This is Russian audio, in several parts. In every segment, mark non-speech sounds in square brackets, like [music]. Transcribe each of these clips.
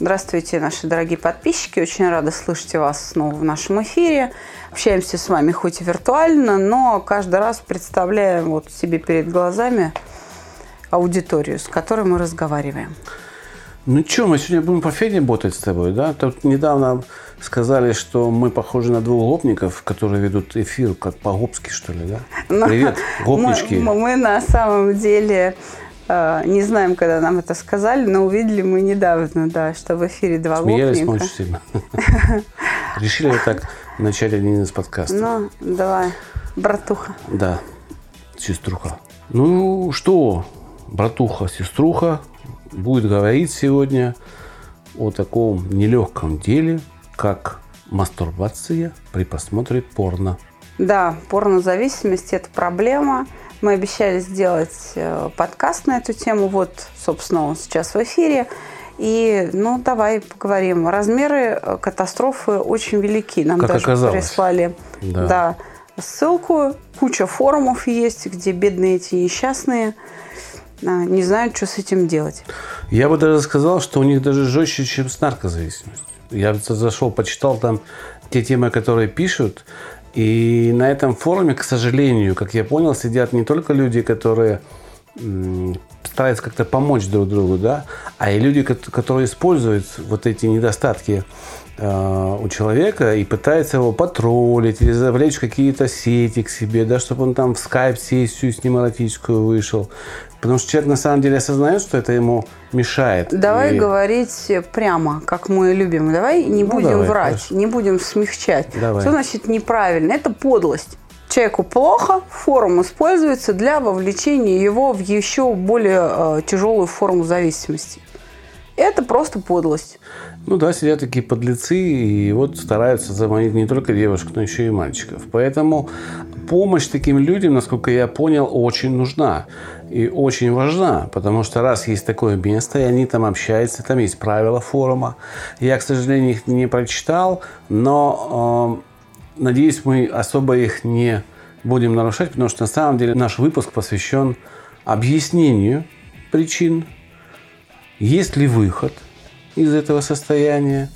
Здравствуйте, наши дорогие подписчики. Очень рада слышать вас снова в нашем эфире. Общаемся с вами хоть и виртуально, но каждый раз представляем вот себе перед глазами аудиторию, с которой мы разговариваем. Ну что, мы сегодня будем по Феде ботать с тобой, да? Тут недавно сказали, что мы похожи на двух гопников, которые ведут эфир, как по-гопски, что ли, да? Но Привет, [laughs] гопнички. Мы, мы на самом деле не знаем, когда нам это сказали, но увидели мы недавно, да, что в эфире два Смеялись гопника. очень сильно. [laughs] Решили так начать один из подкастов. Ну, давай, братуха. Да, сеструха. Ну что, братуха, сеструха будет говорить сегодня о таком нелегком деле, как мастурбация при просмотре порно. Да, порнозависимость – это проблема. Мы обещали сделать э, подкаст на эту тему. Вот, собственно, он сейчас в эфире. И, ну, давай поговорим. Размеры э, катастрофы очень велики. Нам Как даже оказалось. прислали Да. да, ссылку. Куча форумов есть, где бедные эти несчастные а, не знают, что с этим делать. Я бы даже сказал, что у них даже жестче, чем с наркозависимостью. Я зашел, почитал там те темы, которые пишут, и на этом форуме, к сожалению, как я понял, сидят не только люди, которые стараются как-то помочь друг другу, да, а и люди, кот- которые используют вот эти недостатки э, у человека и пытаются его потроллить или завлечь какие-то сети к себе, да, чтобы он там в скайп-сессию с ним эротическую вышел. Потому что человек на самом деле осознает, что это ему мешает. Давай И- говорить прямо, как мы любим. Давай не Ну, будем давай, врать, хорошо. не будем смягчать. Давай. Что значит неправильно? Это подлость. Человеку плохо, форум используется для вовлечения его в еще более э, тяжелую форму зависимости. Это просто подлость. Ну да, сидят такие подлецы и вот стараются заманить не только девушек, но еще и мальчиков. Поэтому помощь таким людям, насколько я понял, очень нужна и очень важна, потому что раз есть такое место, и они там общаются, там есть правила форума. Я, к сожалению, их не прочитал, но э, надеюсь, мы особо их не будем нарушать, потому что на самом деле наш выпуск посвящен объяснению причин есть ли выход из этого состояния?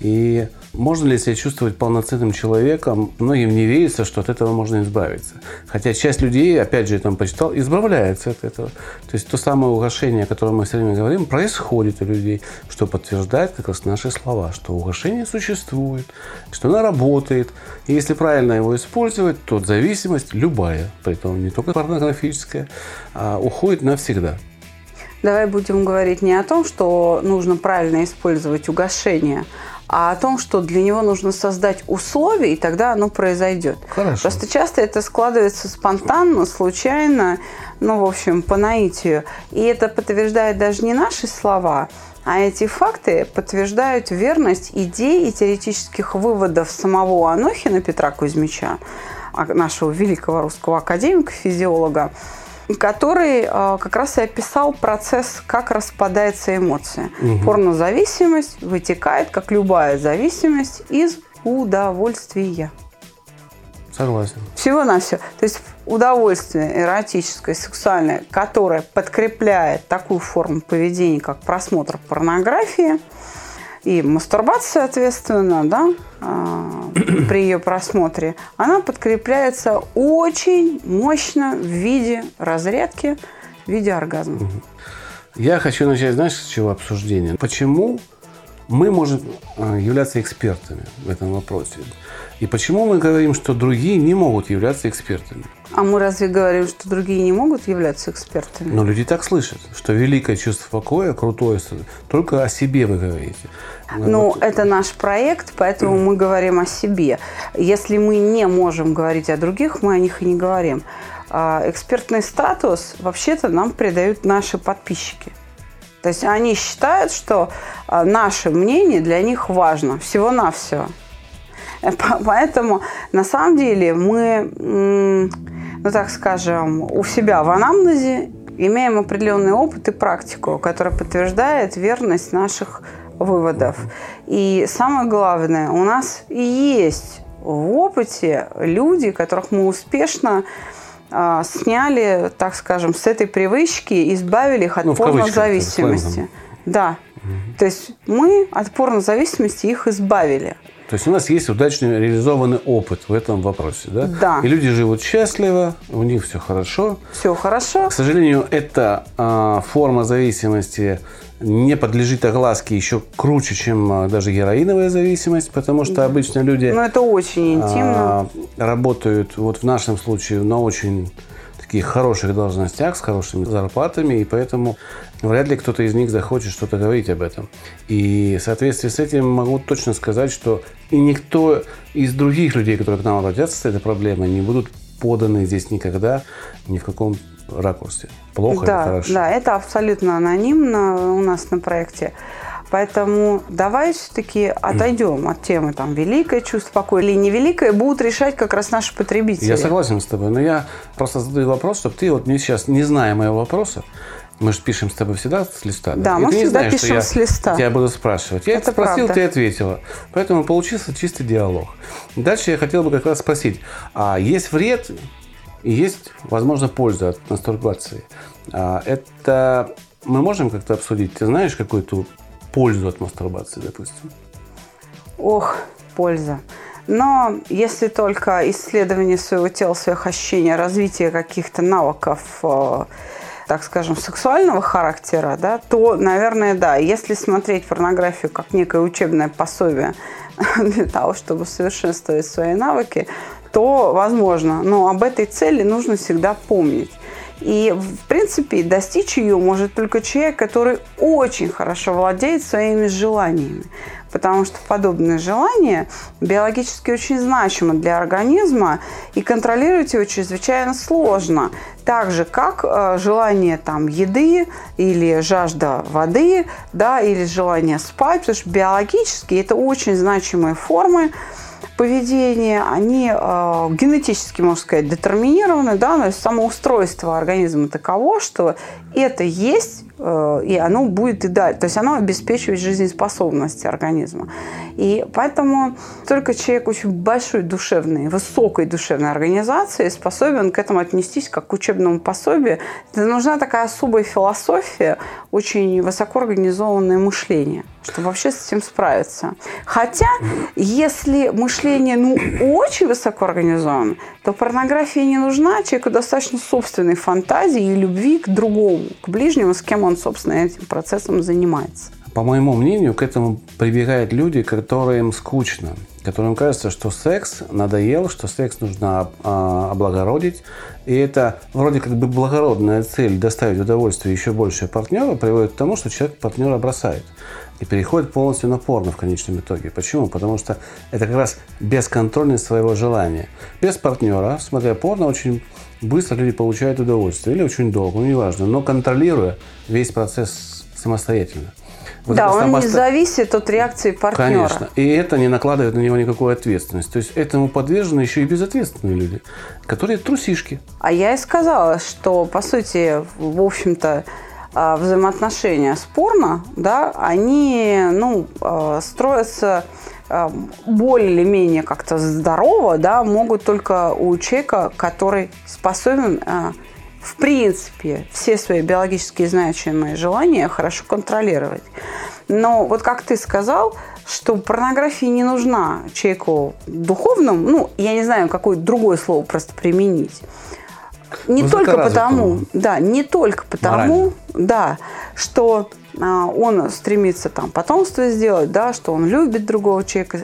И можно ли себя чувствовать полноценным человеком? Многим не верится, что от этого можно избавиться. Хотя часть людей, опять же, я там почитал, избавляется от этого. То есть то самое угошение, о котором мы все время говорим, происходит у людей, что подтверждает как раз наши слова, что угошение существует, что оно работает. И если правильно его использовать, то зависимость любая, при этом не только порнографическая, а, уходит навсегда. Давай будем говорить не о том, что нужно правильно использовать угошение, а о том, что для него нужно создать условия, и тогда оно произойдет. Хорошо. Просто часто это складывается спонтанно, случайно, ну, в общем, по наитию. И это подтверждает даже не наши слова, а эти факты подтверждают верность идей и теоретических выводов самого Анохина Петра Кузьмича, а- нашего великого русского академика-физиолога, который э, как раз и описал процесс, как распадается эмоция. Порнозависимость вытекает, как любая зависимость, из удовольствия. Согласен. Всего-навсего. То есть удовольствие эротическое, сексуальное, которое подкрепляет такую форму поведения, как просмотр порнографии и мастурбация, соответственно, да, а, [clears throat] при ее просмотре, она подкрепляется очень мощно в виде разрядки, в виде оргазма. Я хочу начать, знаешь, с чего обсуждения? Почему мы можем э, являться экспертами в этом вопросе? И почему мы говорим, что другие не могут являться экспертами? А мы разве говорим, что другие не могут являться экспертами? Но люди так слышат, что великое чувство покоя, крутое, только о себе вы говорите. Ну, Вот. это наш проект, поэтому мы говорим о себе. Если мы не можем говорить о других, мы о них и не говорим. А экспертный статус вообще-то нам придают наши подписчики. То есть они считают, что а, наше мнение для них важно. Всего-навсего. [laughs] Поэтому на самом деле мы, ну так скажем, у себя в анамнезе имеем определенный опыт и практику, которая подтверждает верность наших выводов. И самое главное, у нас есть в опыте люди, которых мы успешно а, сняли, так скажем, с этой привычки, избавили их от ну, порнозависимости. Да. Угу. То есть мы от порнозависимости их избавили. То есть у нас есть удачно реализованный опыт в этом вопросе, да? Да. И люди живут счастливо, у них все хорошо. Все хорошо. К сожалению, эта э, форма зависимости не подлежит огласке еще круче, чем а, даже героиновая зависимость, потому что обычно люди... Ну, это очень интимно. Работают, вот в нашем случае, на очень таких хороших должностях, с хорошими зарплатами, и поэтому вряд ли кто-то из них захочет что-то говорить об этом. И в соответствии с этим могу точно сказать, что и никто из других людей, которые к нам обратятся с этой проблемой, не будут поданы здесь никогда, ни в каком ракурсе. Плохо да, или хорошо? Да, это абсолютно анонимно у нас на проекте. Поэтому давай все-таки отойдем от темы там великое чувство покоя или невеликое, будут решать как раз наши потребители. Я согласен с тобой, но я просто задаю вопрос, чтобы ты вот мне сейчас, не зная моего вопроса, мы же пишем с тобой всегда с листа. Да, да? мы всегда знаешь, пишем я с листа. Тебя буду спрашивать. Я это спросил, правда. ты ответила. Поэтому получился чистый диалог. Дальше я хотел бы как раз спросить, а есть вред и есть, возможно, польза от мастурбации. А это мы можем как-то обсудить? Ты знаешь какую-то пользу от мастурбации, допустим? Ох, польза. Но если только исследование своего тела, своих ощущений, развитие каких-то навыков, э, так скажем, сексуального характера, да, то, наверное, да. Если смотреть порнографию как некое учебное пособие [laughs] для того, чтобы совершенствовать свои навыки, то возможно. Но об этой цели нужно всегда помнить. И, в принципе, достичь ее может только человек, который очень хорошо владеет своими желаниями. Потому что подобные желания биологически очень значимы для организма, и контролировать его чрезвычайно сложно. Так же, как э, желание там, еды или жажда воды, да, или желание спать, потому что биологически это очень значимые формы поведения, они э, генетически, можно сказать, детерминированы, да, есть самоустройство организма таково, что это есть, э, и оно будет и дальше, то есть оно обеспечивает жизнеспособность организма. И поэтому только человек очень большой душевной, высокой душевной организации способен к этому отнестись как к учебному пособию. Это нужна такая особая философия, очень высоко организованное мышление чтобы вообще с этим справиться. Хотя, если мышление ну, очень высоко организовано, то порнография не нужна, человеку достаточно собственной фантазии и любви к другому, к ближнему, с кем он, собственно, этим процессом занимается. По моему мнению, к этому прибегают люди, которым скучно, которым кажется, что секс надоел, что секс нужно а, облагородить. И это вроде как бы благородная цель доставить удовольствие еще больше партнеру приводит к тому, что человек партнера бросает и переходит полностью на порно в конечном итоге. Почему? Потому что это как раз бесконтрольность своего желания. Без партнера, смотря порно, очень быстро люди получают удовольствие. Или очень долго, ну неважно, но контролируя весь процесс самостоятельно. Вот да, он не зависит от реакции партнера. Конечно. И это не накладывает на него никакой ответственности. То есть этому подвержены еще и безответственные люди, которые трусишки. А я и сказала, что, по сути, в общем-то, а, взаимоотношения спорно, да, они ну, а, строятся а, более или менее как-то здорово, да, могут только у человека, который способен в принципе все свои биологические значимые желания хорошо контролировать. Но вот как ты сказал, что порнография не нужна человеку духовному, ну, я не знаю, какое другое слово просто применить. Не только потому, да, не только потому, да, что а, он стремится там потомство сделать, да, что он любит другого человека,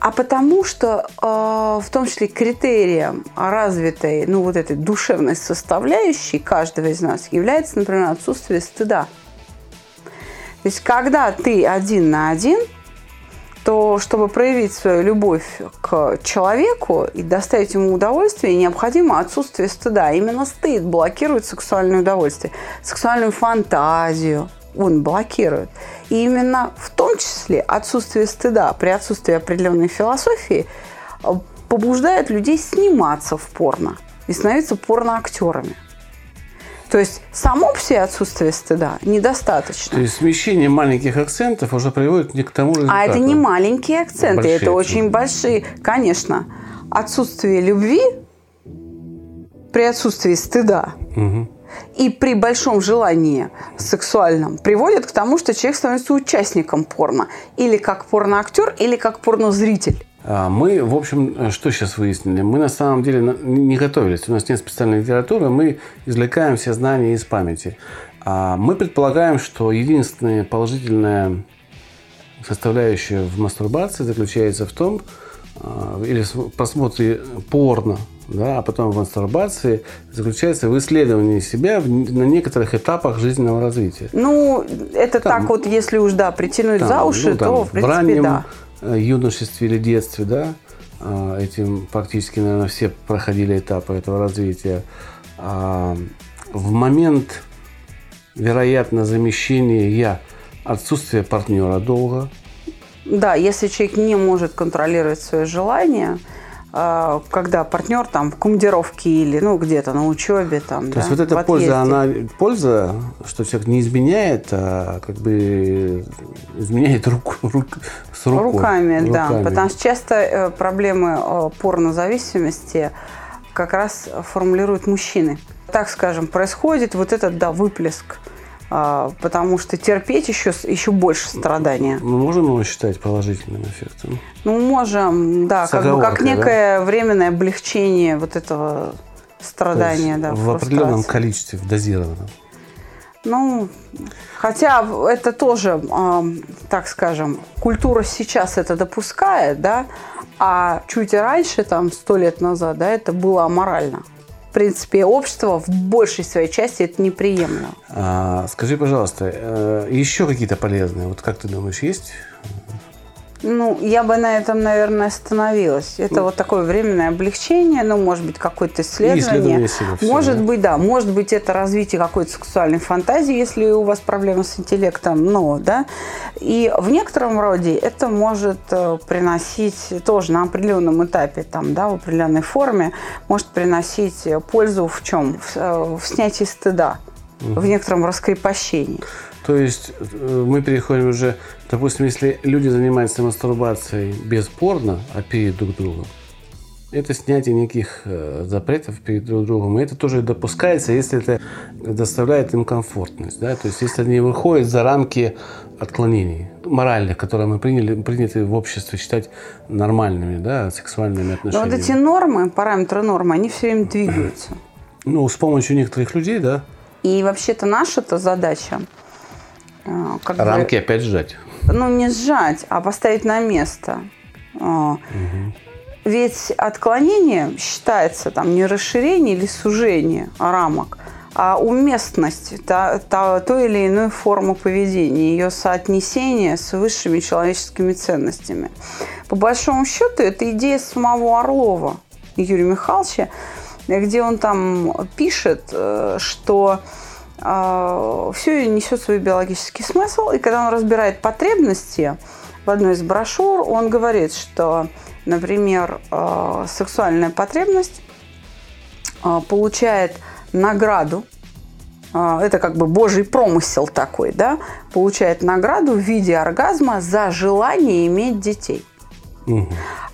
а потому что э, в том числе критерием развитой, ну вот этой душевной составляющей каждого из нас является, например, отсутствие стыда. То есть когда ты один на один – то чтобы проявить свою любовь к человеку и доставить ему удовольствие, необходимо отсутствие стыда. Именно стыд блокирует сексуальное удовольствие, сексуальную фантазию. Он блокирует. И именно в том числе отсутствие стыда при отсутствии определенной философии э, побуждает людей сниматься в порно и становиться порноактерами. То есть само себе отсутствие стыда недостаточно. То есть смещение маленьких акцентов уже приводит не к тому результату. А это не маленькие акценты, Большие это акценты. очень большие. Конечно, отсутствие любви при отсутствии стыда и при большом желании сексуальном приводит к тому, что человек становится участником порно. Или как порноактер, или как порнозритель. А, Мы, в общем, что сейчас выяснили? Мы на самом деле не готовились. У нас нет специальной литературы. Мы извлекаем все знания из памяти. А Мы предполагаем, что единственная положительная составляющая в мастурбации заключается в том, а, или в просмотре порно, да, а потом в мастурбации, заключается в исследовании себя в- на некоторых этапах жизненного развития. Ну, это Там- так вот, если уж, да, притянуть Там, за уши, ну, там, то, в принципе, раннем да. э, юношестве или детстве, да, а, этим практически, наверное, все проходили этапы этого развития. А, В момент, вероятно, замещения я отсутствие партнера долго, Да, если человек не может контролировать свое желание, когда партнер там в командировке или ну где-то на учебе там, То да, есть вот эта польза, она польза, что человек не изменяет, а как бы изменяет руку, рук- с рукой. Руками, да. Руками. Потому что часто э, проблемы э, порнозависимости как раз формулируют мужчины. Так скажем, происходит вот этот, да, выплеск. А, Потому что терпеть еще, еще больше страдания. Мы можем его считать положительным эффектом? Ну, можем, да, С как, бы, как оговоркой, да? некое временное облегчение вот этого То страдания, да, в определенном количестве, в дозированном. Ну, хотя это тоже, ам, так скажем, культура сейчас это допускает, да, а чуть раньше, там, сто лет назад, да, это было аморально. В принципе, общество в большей своей части это не приемлемо. А, скажи, пожалуйста, э, еще какие-то полезные, вот как ты думаешь, есть? Ну, я бы на этом, наверное, остановилась. Это вот такое временное облегчение, ну, может быть, какое-то исследование. себя может да? быть, да. Может быть, это развитие какой-то сексуальной фантазии, если у вас проблемы с интеллектом, ну, да. И в некотором роде это может э, приносить тоже на определенном этапе, там, да, в определенной форме, может приносить пользу в чем? В, э, в снятии стыда, в некотором раскрепощении. То есть э, мы переходим уже, допустим, если люди занимаются мастурбацией без порно, а перед друг другом, это снятие неких э, запретов перед друг другом. И это тоже допускается, если это доставляет им комфортность. Да? То есть если они выходят за рамки отклонений моральных, которые мы приняли, приняты в обществе считать нормальными, да, сексуальными Но отношениями. вот эти нормы, параметры нормы, они все время двигаются. Ну, с помощью некоторых людей, да, И вообще-то наша-то задача э, как бы, рамки опять сжать. ну, не сжать, а поставить на место. А, Ведь отклонение считается там не расширение или сужение рамок, а уместность та- та- той или иной формы поведения, ее соотнесение с высшими человеческими ценностями. По большому счету, это идея самого Орлова Юрия Михайловича, где он там пишет, э, что все несет свой биологический смысл, и когда он разбирает потребности в одной из брошюр, он говорит, что, например, э, сексуальная потребность э, получает награду, это как бы божий промысел такой, да, получает награду в виде оргазма за желание иметь детей.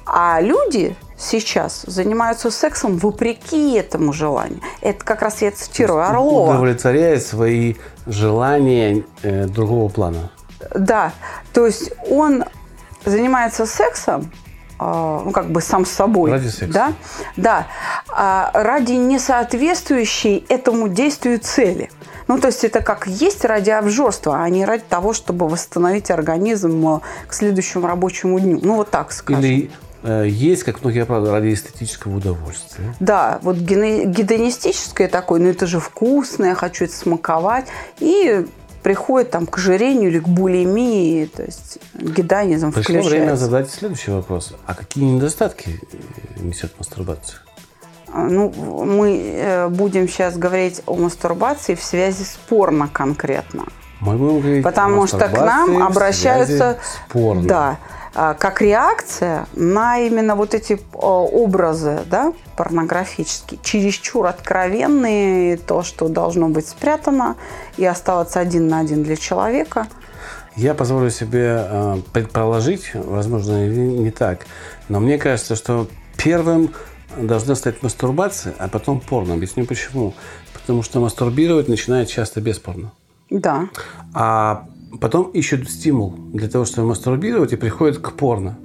А люди сейчас занимаются сексом вопреки этому желанию. Это как раз я цитирую Орлова. Удовлетворяет свои желания э, другого плана. Да, то есть он занимается сексом, а, ну, как бы сам с собой. Ради секса. Да, да а, ради несоответствующей этому действию цели. Ну, то есть это как есть ради обжорства, а не ради того, чтобы восстановить организм э, к следующему рабочему дню. Ну, вот так скажем. Или э, есть, как многие правда, ради эстетического удовольствия. Да, вот гедонистическое такое, ну это же вкусно, я хочу это смаковать. И приходит там к ожирению или к булимии, то есть гедонизм Пришло время включается. задать следующий вопрос. А какие недостатки э, несет мастурбация? А, Ну, мы э, будем сейчас говорить о мастурбации в связи с порно конкретно. Мы будем говорить Потому что к нам обращаются... порно. Да. А, Как реакция на именно вот эти о, образы, да, порнографические, чересчур откровенные, то, что должно быть спрятано и оставаться один на один для человека. Я позволю себе э, предположить, возможно, не так, но мне кажется, что первым должна стать мастурбация, а потом порно. Объясню почему. Потому что мастурбировать начинает часто без порно. Да. А потом ищут стимул для того, чтобы мастурбировать, и приходят к порно.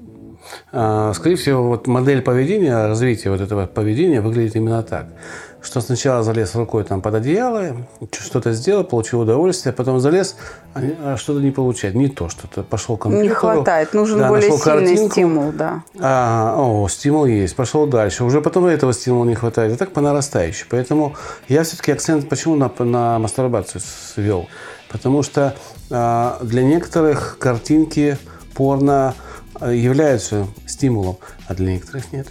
А, Скорее всего, вот модель поведения, развитие вот этого поведения выглядит именно так. Что сначала залез рукой там под одеяло, что-то сделал, получил удовольствие, потом залез, а а что-то не получает. Не то, что-то пошел к компьютеру. Не хватает. Нужен да, более сильный картинку, стимул, да. а, о, стимул есть. Пошел дальше. Уже потом этого стимула не хватает. И так по нарастающей. Поэтому я все-таки акцент почему на, на мастурбацию свел? Потому что а, для некоторых картинки порно а, являются стимулом, а для некоторых нет.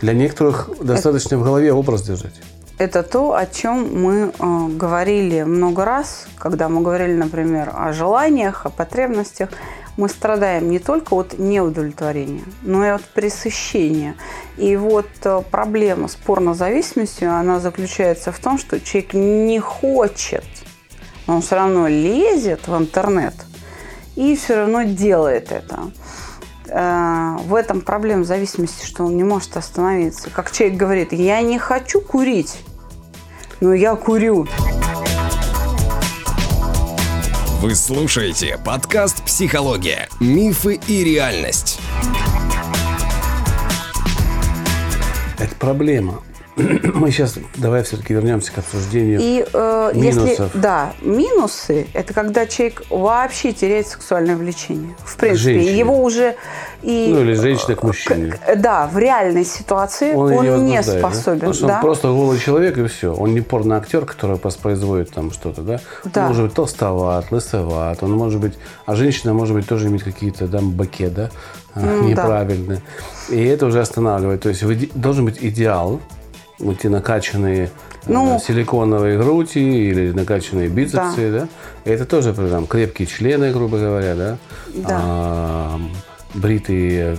Для некоторых достаточно в голове образ держать. Это то, о чем мы э, говорили много раз, когда мы говорили, например, о желаниях, о потребностях. Мы страдаем не только от неудовлетворения, но и от пресыщения. И вот э, проблема с порнозависимостью, она заключается в том, что человек не хочет, но он все равно лезет в интернет и все равно делает это. Э, В этом проблема зависимости, что он не может остановиться. Как человек говорит, я не хочу курить, но я курю. Вы слушаете подкаст «Психология. Мифы и реальность». Это проблема. [clears throat] Мы сейчас давай все-таки вернемся к обсуждению И э, если минусов. да, минусы это когда человек вообще теряет сексуальное влечение. В принципе, Женщине. его уже и Ну, или женщина к мужчине. к- да, в реальной ситуации он, и не да? способен. Потому что да? он просто голый человек и все. Он не порноактер, который воспроизводит там что-то, да? Да. Он может быть толстоват, лысоват, он может быть... А женщина может быть тоже иметь какие-то там боке, да? Ну, да. неправильные. И это уже останавливает. То есть должен быть идеал, те накачанные Ну. силиконовые груди или накачанные бицепсы, да? И это тоже там крепкие члены, грубо говоря, да? Да. А, бритые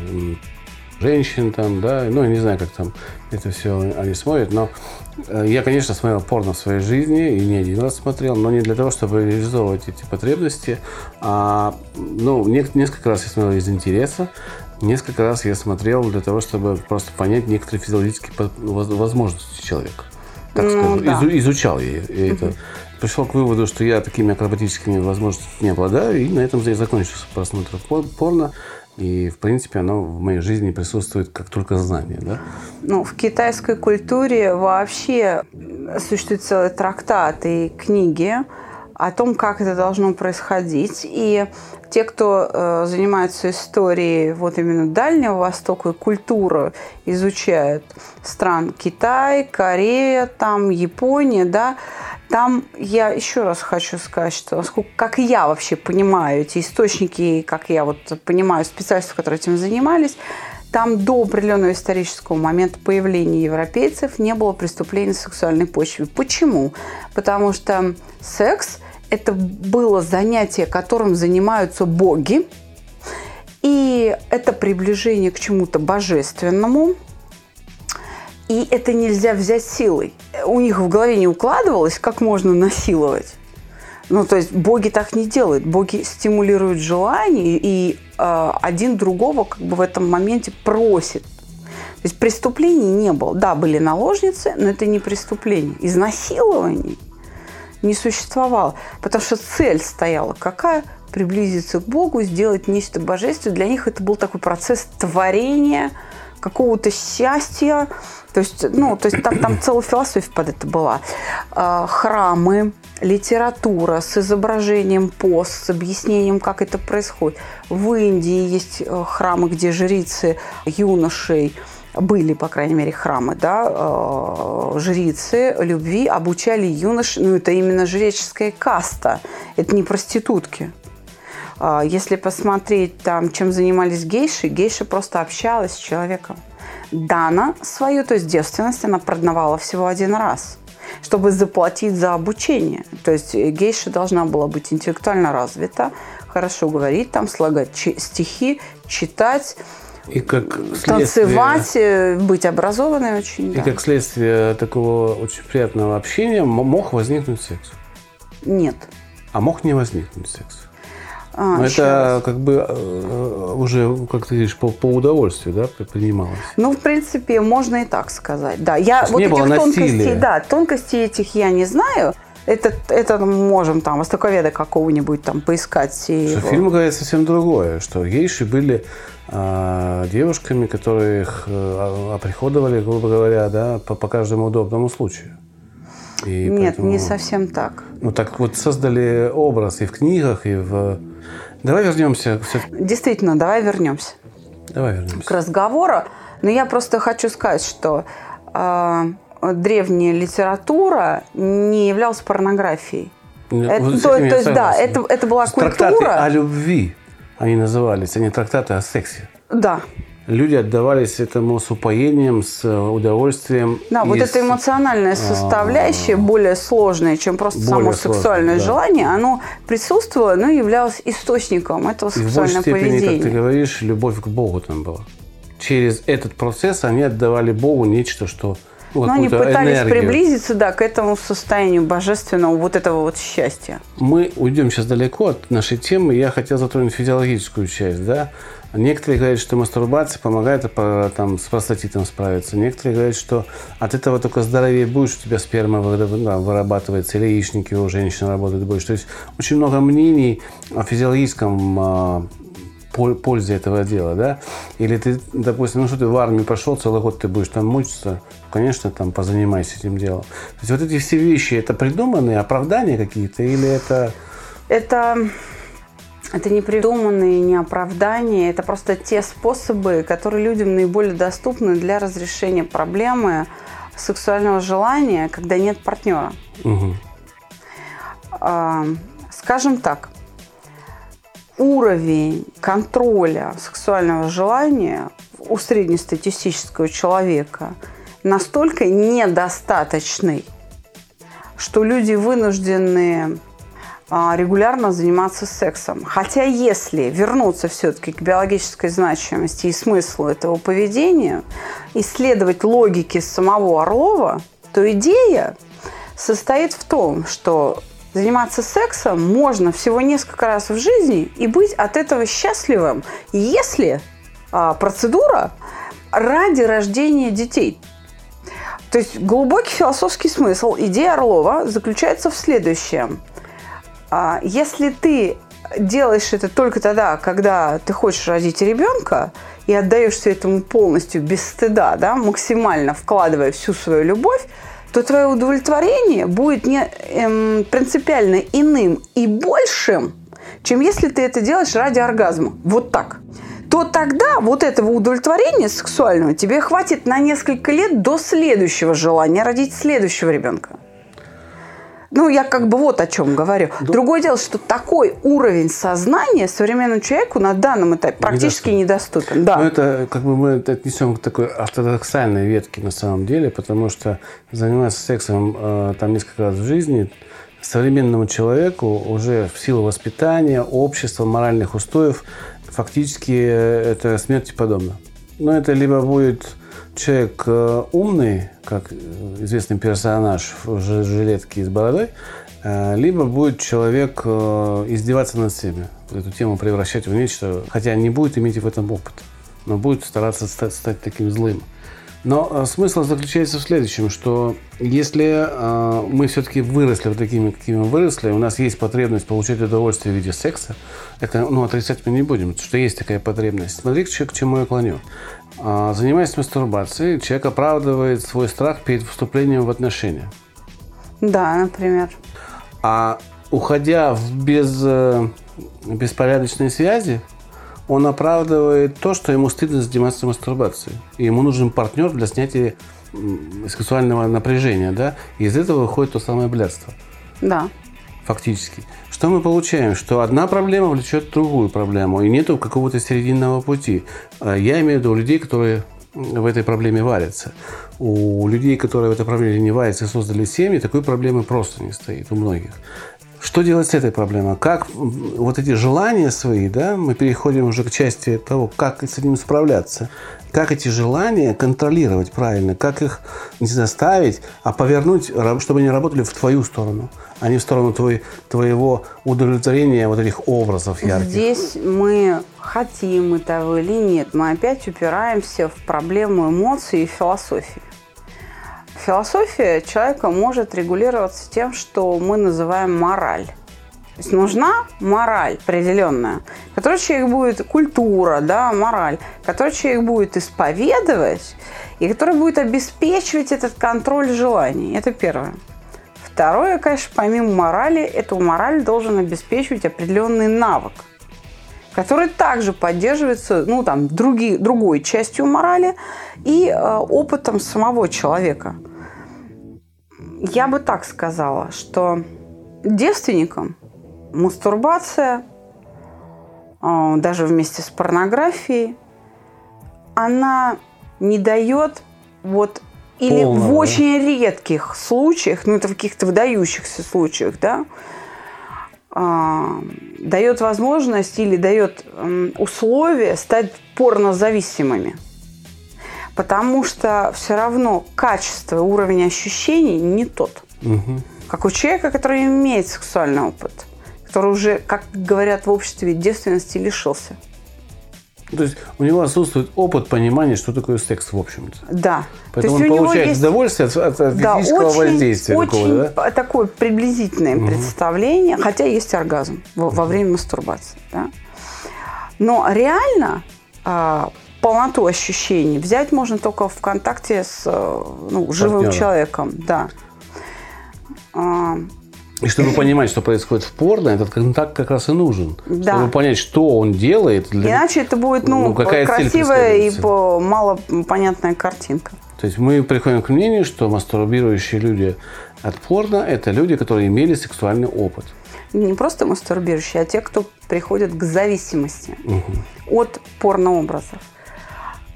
женщин там, да, ну, я не знаю, как там это все они смотрят, но э, я, конечно, смотрел порно в своей жизни и не один раз смотрел, но не для того, чтобы реализовывать эти потребности, а, ну, не- несколько раз я смотрел из интереса, несколько раз я смотрел для того, чтобы просто понять некоторые физиологические возможности человека. Так Ну, скажем, да. Изу- изучал я, я это. Пришел к выводу, что я такими акробатическими возможностями не обладаю, и на этом я закончил просмотр пор- порно. И, в принципе, оно в моей жизни присутствует как только знание. Да? Ну, в китайской культуре вообще существует целый трактат и книги о том, как это должно происходить. И те, кто э, занимается историей вот именно Дальнего Востока и культуры, изучают стран Китай, Корея, там Япония, да, там я еще раз хочу сказать, что насколько, как я вообще понимаю эти источники, как я вот понимаю специалистов, которые этим занимались, там до определенного исторического момента появления европейцев не было преступлений сексуальной почве. Почему? Потому что секс – это было занятие, которым занимаются боги, и это приближение к чему-то божественному, и это нельзя взять силой. У них в голове не укладывалось, как можно насиловать. Ну, то есть боги так не делают. Боги стимулируют желание, и э, один другого как бы в этом моменте просит. То есть преступлений не было. Да, были наложницы, но это не преступление. Изнасилований не существовало. Потому что цель стояла какая? Приблизиться к Богу, сделать нечто божественное. Для них это был такой процесс творения, какого-то счастья. То есть, ну, то есть там, там целая философия под это была. А, Храмы, литература с изображением поз, с объяснением, как это происходит. В Индии есть э, храмы, где жрицы юношей были, по крайней мере, храмы, да, э, жрицы любви обучали юнош, ну, это именно жреческая каста, это не проститутки. А, Если посмотреть там, чем занимались гейши, гейша просто общалась с человеком. Дана свою, то есть девственность, она продавала всего один раз. чтобы заплатить за обучение. То есть э, гейша должна была быть интеллектуально развита, хорошо говорить, там слагать стихи, читать, И как следствие, танцевать, э, быть образованной очень. И да. как следствие такого очень приятного общения мог возникнуть секс. Нет. А мог не возникнуть секс. А, Но еще это раз. как бы э, уже, как ты говоришь, по, по удовольствию, да, предпринималось. Ну, в принципе, можно и так сказать. Да, я вот не было этих тонкостей, насилия. да, тонкостей этих я не знаю. Это, это можем там востоковеда какого-нибудь там поискать. И Что его- фильм говорит совсем другое, что гейши были девушками, которых э, оприходовали, грубо говоря, да, по, по каждому удобному случаю. И Нет, поэтому- не совсем так. Ну так вот создали образ и в книгах, и в... Давай вернемся. Действительно, давай вернемся Давай вернемся. к разговору. Но я просто хочу сказать, что а, древняя литература не являлась порнографией. Это- Вот то, то есть, да, это, это была Трактаты культура. о любви они назывались, а не трактаты о сексе. Да, Люди отдавались этому с упоением, с э, удовольствием. Да, вот эта эмоциональная составляющая, более сложная, чем просто само сексуальное да. желание, оно присутствовало, но являлось источником этого И в большей сексуального степени, как ты поведения. говоришь, любовь к Богу там была. Через этот процесс они отдавали Богу нечто, что... ну, Но они пытались энергию. приблизиться, да, к этому состоянию божественного вот этого вот счастья. Мы уйдем сейчас далеко от нашей темы. Я хотел затронуть физиологическую часть, да. Некоторые говорят, что мастурбация помогает по- там, с простатитом справиться. Некоторые говорят, что от этого только здоровее будешь, у тебя сперма вырабатывается, или яичники у женщин работают больше. То есть очень много мнений о физиологическом а, пол- пользе этого дела, да? Или ты, допустим, ну что ты в армию пошел, целый год ты будешь там мучиться, конечно, там позанимайся этим делом. То есть вот эти все вещи, это придуманные оправдания какие-то или это... Это, это не придуманные, не оправдания, это просто те способы, которые людям наиболее доступны для разрешения проблемы сексуального желания, когда нет партнера. А, скажем так, уровень контроля сексуального желания у среднестатистического человека настолько недостаточный, что люди вынуждены а, регулярно заниматься сексом. Хотя если вернуться все-таки к биологической значимости и смыслу этого поведения, исследовать логики самого Орлова, то идея состоит в том, что заниматься сексом можно всего несколько раз в жизни и быть от этого счастливым, если а, процедура ради рождения детей. То есть глубокий философский смысл идеи Орлова заключается в следующем. А, Если ты делаешь это только тогда, когда ты хочешь родить ребенка и отдаешься этому полностью без стыда, да, максимально вкладывая всю свою любовь, то твое удовлетворение будет не эм, принципиально иным и большим, чем если ты это делаешь ради оргазма. Вот так. То тогда вот этого удовлетворения сексуального тебе хватит на несколько лет до следующего желания родить следующего ребенка. Ну, я как бы вот о чем говорю. Другое дело, что такой уровень сознания современному человеку на данном этапе практически недоступен. Да. Ну, это как бы мы это отнесем к такой ортодоксальной ветке на самом деле, потому что заниматься сексом э, там несколько раз в жизни современному человеку уже в силу воспитания, общества, моральных устоев фактически э, это смерти подобно. Но это либо будет человек э, умный, как э, известный персонаж в жи- жилетке с бородой, либо будет человек издеваться над всеми, эту тему превращать в нечто, хотя не будет иметь в этом опыт, но будет стараться стать, стать таким злым. Но э, смысл заключается в следующем, что если э, мы все-таки выросли вот такими, какими мы выросли, у нас есть потребность получать удовольствие в виде секса, это ну, отрицать мы не будем, что есть такая потребность. Смотри, к, чему- я клоню. А, Занимаясь мастурбацией, человек оправдывает свой страх перед вступлением в отношения. Да, например. А уходя в без, э, беспорядочные связи, он оправдывает то, что ему стыдно заниматься мастурбацией. И ему нужен партнер для снятия сексуального напряжения. Да? И из этого выходит то самое блядство. Да. Фактически. Что мы получаем? Что одна проблема влечет другую проблему. И нету какого-то серединного пути. А Я имею в виду людей, которые в этой проблеме варятся. У людей, которые в этой проблеме не варятся и создали семьи, такой проблемы просто не стоит у многих. Что делать с этой проблемой? Как вот эти желания свои, да, мы переходим уже к части того, как с этим справляться. Как эти желания контролировать правильно, как их не заставить, а повернуть, чтобы они работали в твою сторону, а не в сторону твой, твоего удовлетворения вот этих образов ярких. Здесь мы хотим этого или нет, мы опять упираемся в проблему эмоций и философии. Философия человека может регулироваться тем, что мы называем мораль. То есть нужна мораль определенная, которую человек будет, культура, да, мораль, которую человек будет исповедовать и которая будет обеспечивать этот контроль желаний. Это первое. Второе, конечно, помимо морали, эту мораль должен обеспечивать определенный навык, который также поддерживается ну, там, други, другой частью морали и э, опытом самого человека – я бы так сказала, что девственникам мастурбация, а, даже вместе с порнографией, она не дает вот или Полного, в очень редких случаях, ну это в каких-то выдающихся случаях, да, э, дает возможность или дает условия стать порнозависимыми потому что все равно качество, уровень ощущений не тот. Угу. Как у человека, который имеет сексуальный опыт, который уже, как говорят в обществе, девственности лишился. То есть у него отсутствует опыт понимания, что такое секс в общем-то. Да. Поэтому он получает есть... удовольствие от, от да, физического очень, воздействия. Очень да? такое приблизительное угу. представление, хотя есть оргазм во, во время мастурбации. Да? Но реально а, полноту ощущений взять можно только в контакте с э, ну, живым Партнером. человеком. Да. А, и чтобы понимать, что происходит в порно, этот контакт как раз и нужен. Да. Чтобы понять, что он делает. Для... Иначе это будет ну, ну, какая красивая и мало понятная картинка. То есть мы приходим к мнению, что мастурбирующие люди от порно – это люди, которые имели сексуальный опыт. Не просто мастурбирующие, а те, кто приходят к зависимости угу. от порнообразов.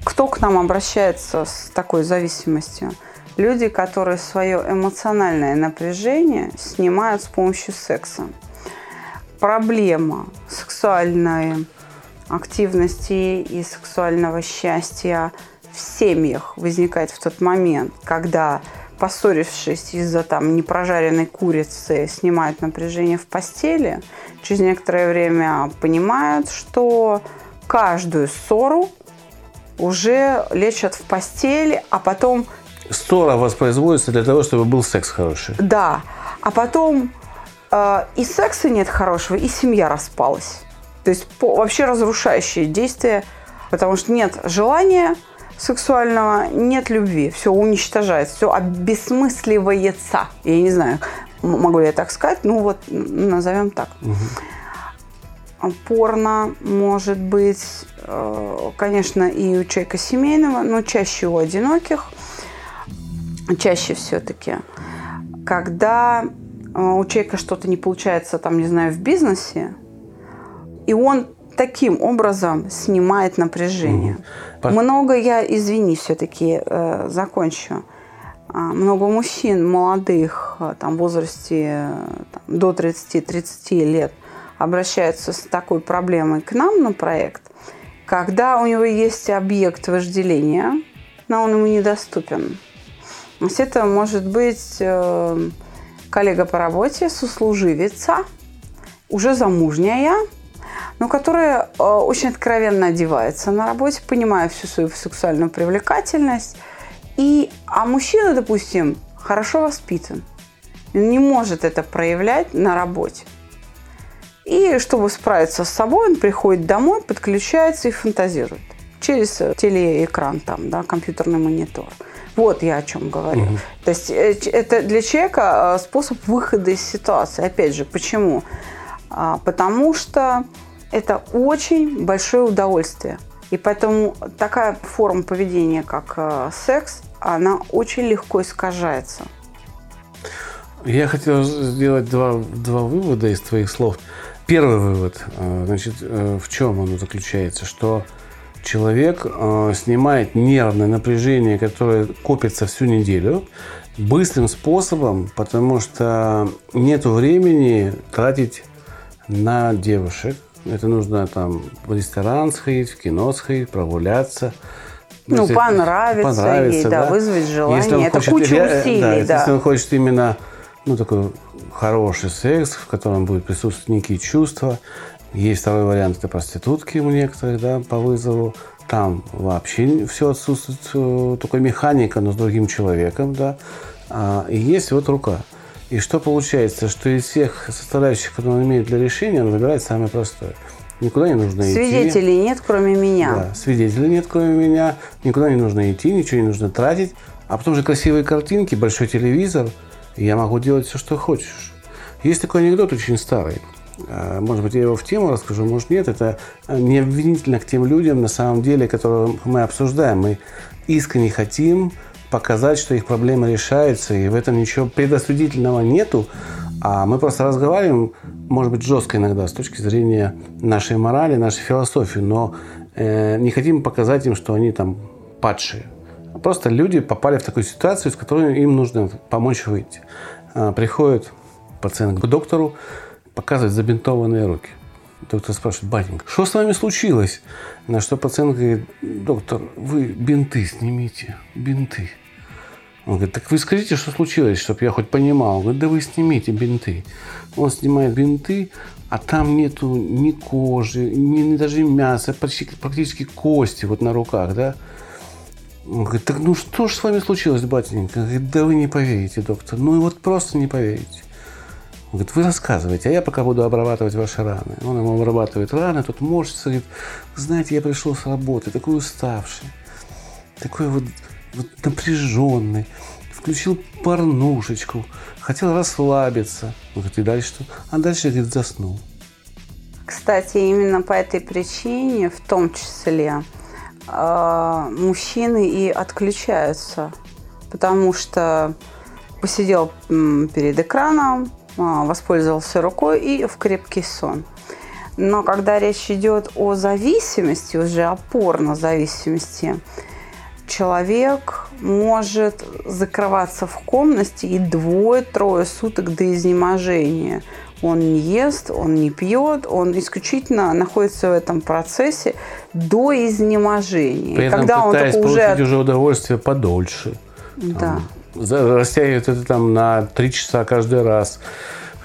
Кто к нам обращается с такой зависимостью? Люди, которые свое эмоциональное напряжение снимают с помощью секса. Проблема сексуальной активности и сексуального счастья в семьях возникает в тот момент, когда поссорившись из-за там непрожаренной курицы, снимают напряжение в постели, через некоторое время понимают, что каждую ссору уже лечат в постели, а потом... Ссора воспроизводится для того, чтобы был секс хороший. Да. А потом э, и секса нет хорошего, и семья распалась. То есть по, вообще разрушающие действия, потому что нет желания сексуального, нет любви. Все уничтожается, все обесмысливается. Я не знаю, могу ли я так сказать, ну вот назовем так. Угу порно может быть, э, конечно, и у человека семейного, но чаще у одиноких, чаще все-таки, когда э, у человека что-то не получается, там, не знаю, в бизнесе, и он таким образом снимает напряжение. Mm-hmm. Много я, извини, все-таки э, закончу. А, много мужчин молодых, э, там, в возрасте там, до 30-30 лет – обращаются с такой проблемой к нам на проект, когда у него есть объект вожделения, но он ему недоступен. То есть это может быть э, коллега по работе, сослуживица, уже замужняя, но которая э, очень откровенно одевается на работе, понимая всю свою сексуальную привлекательность. И, а мужчина, допустим, хорошо воспитан, не может это проявлять на работе. И чтобы справиться с собой, он приходит домой, подключается и фантазирует через телеэкран, там, да, компьютерный монитор. Вот я о чем говорю. Угу. То есть э, это для человека э, способ выхода из ситуации. Опять же, почему? А, потому что это очень большое удовольствие. И поэтому такая форма поведения, как э, секс, она очень легко искажается. Я хотел сделать два, два вывода из твоих слов. Первый вывод, э, значит, э, в чем он заключается? Что человек э, снимает нервное напряжение, которое копится всю неделю, быстрым способом, потому что нет времени тратить на девушек. Это нужно там в ресторан сходить, в кино сходить, прогуляться. Ну, Если понравится, понравится, ей, да, вызвать желание. Если он Это хочет куча усилий, да, да. Если он хочет именно ну, такой хороший секс, в котором будет присутствовать некие чувства. Есть второй вариант, это проститутки у некоторых, да, по вызову. Там вообще все отсутствует, э, только механика, но с другим человеком, да. А, и есть вот рука. И что получается, что из всех составляющих, которые он имеет для решения, он выбирает самое простое. Никуда не нужно идти. Свидетелей нет, кроме меня. Да, свидетелей нет, кроме меня. Никуда не нужно идти, ничего не нужно тратить. А потом же красивые картинки, большой телевизор. Я могу делать все, что хочешь. Есть такой анекдот очень старый. А, Может быть, я его в тему расскажу, может, нет. Это не обвинительно к тем людям, на самом деле, которых мы обсуждаем. Мы искренне хотим показать, что их проблема решается, и в этом ничего предосудительного нету. А мы просто разговариваем, может быть, жестко иногда с точки зрения нашей морали, нашей философии, но э, не хотим показать им, что они там падшие. Просто люди попали в такую ситуацию, из которой им нужно помочь выйти. А, Приходит пациент к доктору, показывает забинтованные руки. Доктор спрашивает, батенька, что с вами случилось? На что пациент говорит, доктор, вы бинты снимите, бинты. Он говорит, так вы скажите, что случилось, чтобы я хоть понимал. Он говорит, да вы снимите бинты. Он снимает бинты, а там нету ни кожи, ни, ни даже мяса, почти, практически кости вот на руках, да. Он говорит, так ну что ж с вами случилось, батенька? Говорит, да вы не поверите, доктор. Ну и вот просто не поверите. Он говорит, вы рассказывайте, а я пока буду обрабатывать ваши раны. Он ему обрабатывает раны, тут морщится, говорит, знаете, я пришел с работы, такой уставший, такой вот, вот напряженный, включил порнушечку, хотел расслабиться. Он говорит, и дальше что? А дальше, говорит, заснул. Кстати, именно по этой причине, в том числе, мужчины и отключаются, потому что посидел перед экраном, а, воспользовался рукой и в крепкий сон. Но когда речь идет о зависимости, уже о порнозависимости, человек может закрываться в комнате и двое-трое суток до изнеможения. Он не ест, он не пьет, он исключительно находится в этом процессе до изнеможения. При этом когда он пытаясь получить уже... уже удовольствие подольше. Да. За- Растягивает это там на три часа каждый раз,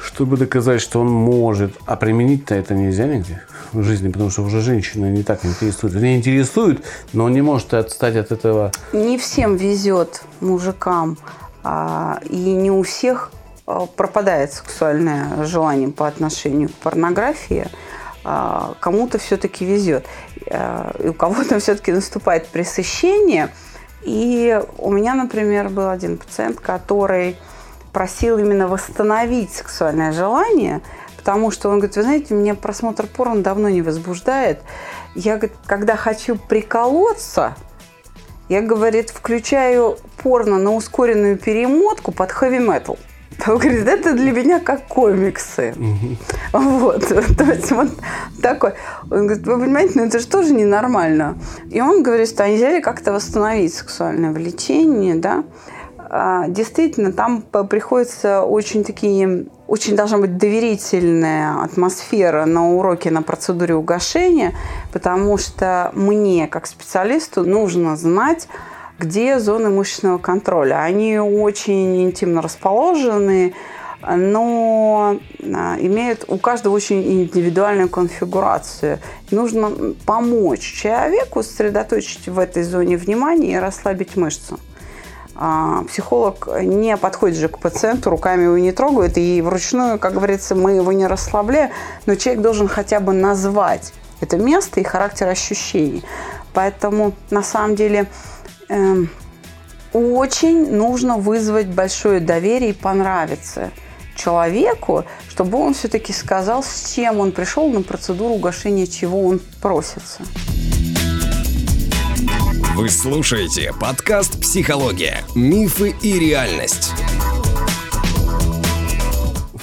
чтобы доказать, что он может. А применить-то это нельзя нигде в жизни, потому что уже женщины не так интересуют. Вернее, интересуют, но он не может отстать от этого. не всем везет мужикам, а, и не у всех пропадает сексуальное желание по отношению к порнографии. А, Кому-то все-таки везет. А, И у кого-то [laughs] все-таки наступает пресыщение. И у меня, например, был один пациент, который просил именно восстановить сексуальное желание, потому что он говорит, вы знаете, меня просмотр порно давно не возбуждает. Я, говорит, когда хочу приколоться, я, говорит, включаю порно на ускоренную перемотку под хэви-метал. [laughs] Он говорит, это для меня как комиксы. Вот, [laughs] то есть вот такой. Он говорит, вы понимаете, ну это же тоже ненормально. И он говорит, что нельзя ли как-то восстановить сексуальное влечение, да. А, Действительно, там приходится очень такие, очень должна быть доверительная атмосфера на уроке на процедуре угошения, потому что мне, как специалисту, нужно знать, где зоны мышечного контроля. Они очень интимно расположены, но а, имеют у каждого очень индивидуальную конфигурацию. Нужно помочь человеку сосредоточить в этой зоне внимания и расслабить мышцу. А, Психолог не подходит же к пациенту, руками его не трогает, и вручную, как говорится, мы его не расслабляем, но человек должен хотя бы назвать это место и характер ощущений. Поэтому, на самом деле, эм, очень нужно вызвать большое доверие и понравиться человеку, чтобы он все-таки сказал, с чем он пришел на процедуру угошения, чего он просится. Вы слушаете подкаст «Психология. Мифы и реальность».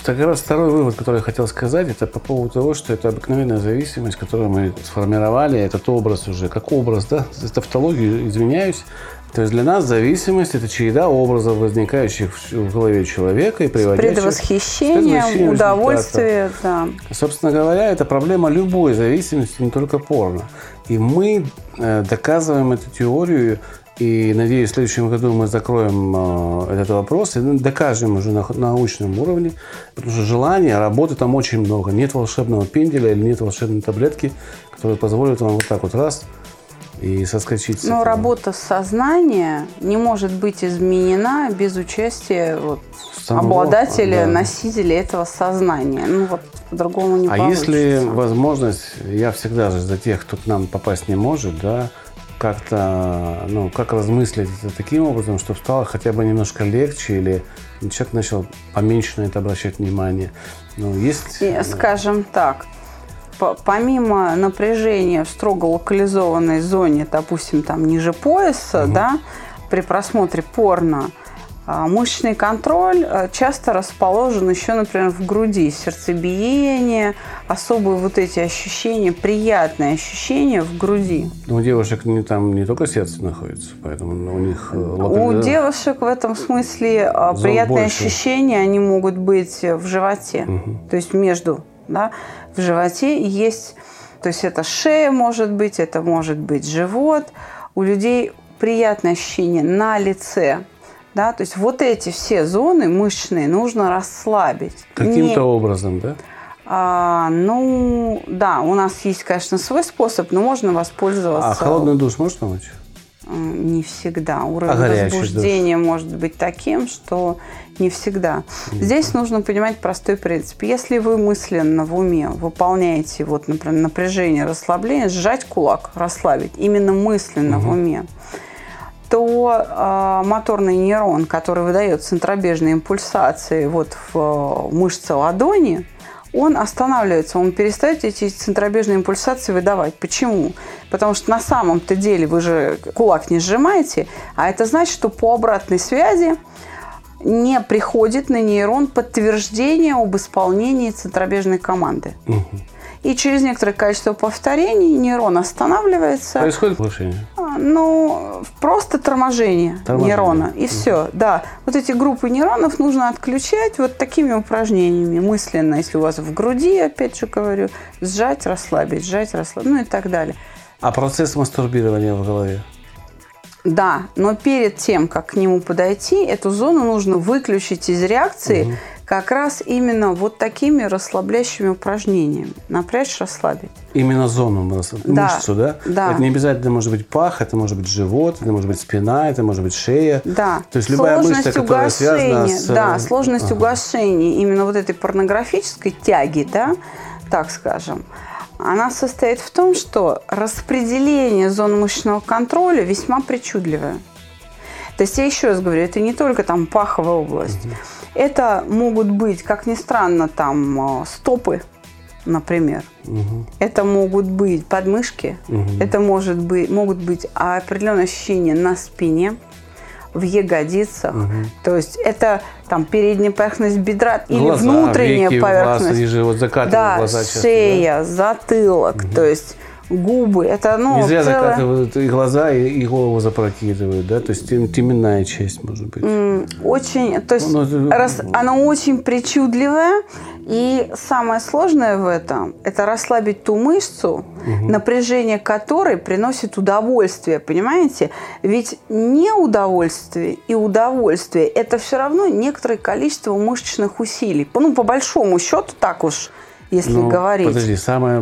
Так раз второй вывод, который я хотел сказать, это по поводу того, что это обыкновенная зависимость, которую мы сформировали, этот образ уже, как образ, да, за тавтологию, извиняюсь, то есть для нас зависимость – это череда образов, возникающих в голове человека и приводящих... Предвосхищение, удовольствие, да. Собственно говоря, это проблема любой зависимости, не только порно. И мы э, доказываем эту теорию и надеюсь, в следующем году мы закроем э, этот вопрос и докажем уже на научном уровне, потому что желания, работы там очень много. Нет волшебного пенделя или нет волшебной таблетки, которая позволит вам вот так вот раз и соскочить. Но работа сознания не может быть изменена без участия вот, Самого, обладателя, да. носителя этого сознания. Ну вот по-другому не а получится. А если возможность, я всегда же за тех, кто к нам попасть не может, да, как-то, ну, как размыслить это таким образом, чтобы стало хотя бы немножко легче или человек начал поменьше на это обращать внимание. Ну, есть... И, скажем так, помимо напряжения в строго локализованной зоне, допустим, там ниже пояса, угу. да, при просмотре порно, мышечный контроль э, часто расположен еще, например, в груди. Сердцебиение, особые вот эти ощущения, приятные ощущения в груди. Но у девушек не, там не только сердце находится, поэтому у них... Э, у девушек в этом смысле а, Зон приятные больше. ощущения, они могут быть в животе, угу. то есть между, да, в животе есть... То есть это шея может быть, это может быть живот. У людей приятное ощущение на лице, да? То есть вот эти все зоны мышечные нужно расслабить. Каким-то Не... образом, да? А, ну, да, у нас есть, конечно, свой способ, но можно воспользоваться. А холодный душ можно помочь? Не всегда. Уровень а возбуждения душ? может быть таким, что не всегда. Нет. Здесь нужно понимать простой принцип. Если вы мысленно в уме выполняете вот, например, напряжение, расслабление, сжать кулак, расслабить, именно мысленно угу. в уме, то э, моторный нейрон, который выдает центробежные импульсации вот в э, мышце ладони, он останавливается, он перестает эти центробежные импульсации выдавать. Почему? Потому что на самом-то деле вы же кулак не сжимаете, а это значит, что по обратной связи не приходит на нейрон подтверждение об исполнении центробежной команды. Угу. И через некоторое количество повторений нейрон останавливается. Происходит повышение? Ну, просто торможение, торможение. нейрона. И угу. все. Да. Вот эти группы нейронов нужно отключать вот такими упражнениями мысленно. Если у вас в груди, опять же говорю, сжать, расслабить, сжать, расслабить, ну и так далее. А процесс мастурбирования в голове? Да, но перед тем, как к нему подойти, эту зону нужно выключить из реакции угу. Как раз именно вот такими расслабляющими упражнениями. Напрячь, расслабить. Именно зону, мышцу, да? Да. Это не обязательно может быть пах, это может быть живот, это может быть спина, это может быть шея. Да. То есть любая сложность мышца, которая связана с... Да, сложность ага. угошения именно вот этой порнографической тяги, да, так скажем – она состоит в том, что распределение зон мышечного контроля весьма причудливое. То есть я еще раз говорю, это не только там паховая область. Угу. Это могут быть, как ни странно, там э, стопы, например. Угу. Это могут быть подмышки. Угу. Это может быть, могут быть определенные ощущения на спине в ягодицах. Угу. То есть это там передняя поверхность бедра или глаза, внутренняя веки, поверхность. Глаз, ниже, вот да, глаза часто, шея, да? затылок. Угу. То есть губы. Это, ну, Не зря целое... закатывают и глаза, и, и голову запрокидывают, да? То есть теменная часть, может быть. Очень, то есть ну, это... раз, она очень причудливая, и самое сложное в этом – это расслабить ту мышцу, угу. напряжение которой приносит удовольствие, понимаете? Ведь неудовольствие и удовольствие – это все равно некоторое количество мышечных усилий. Ну, по большому счету, так уж если ну, говорить. Подожди, самое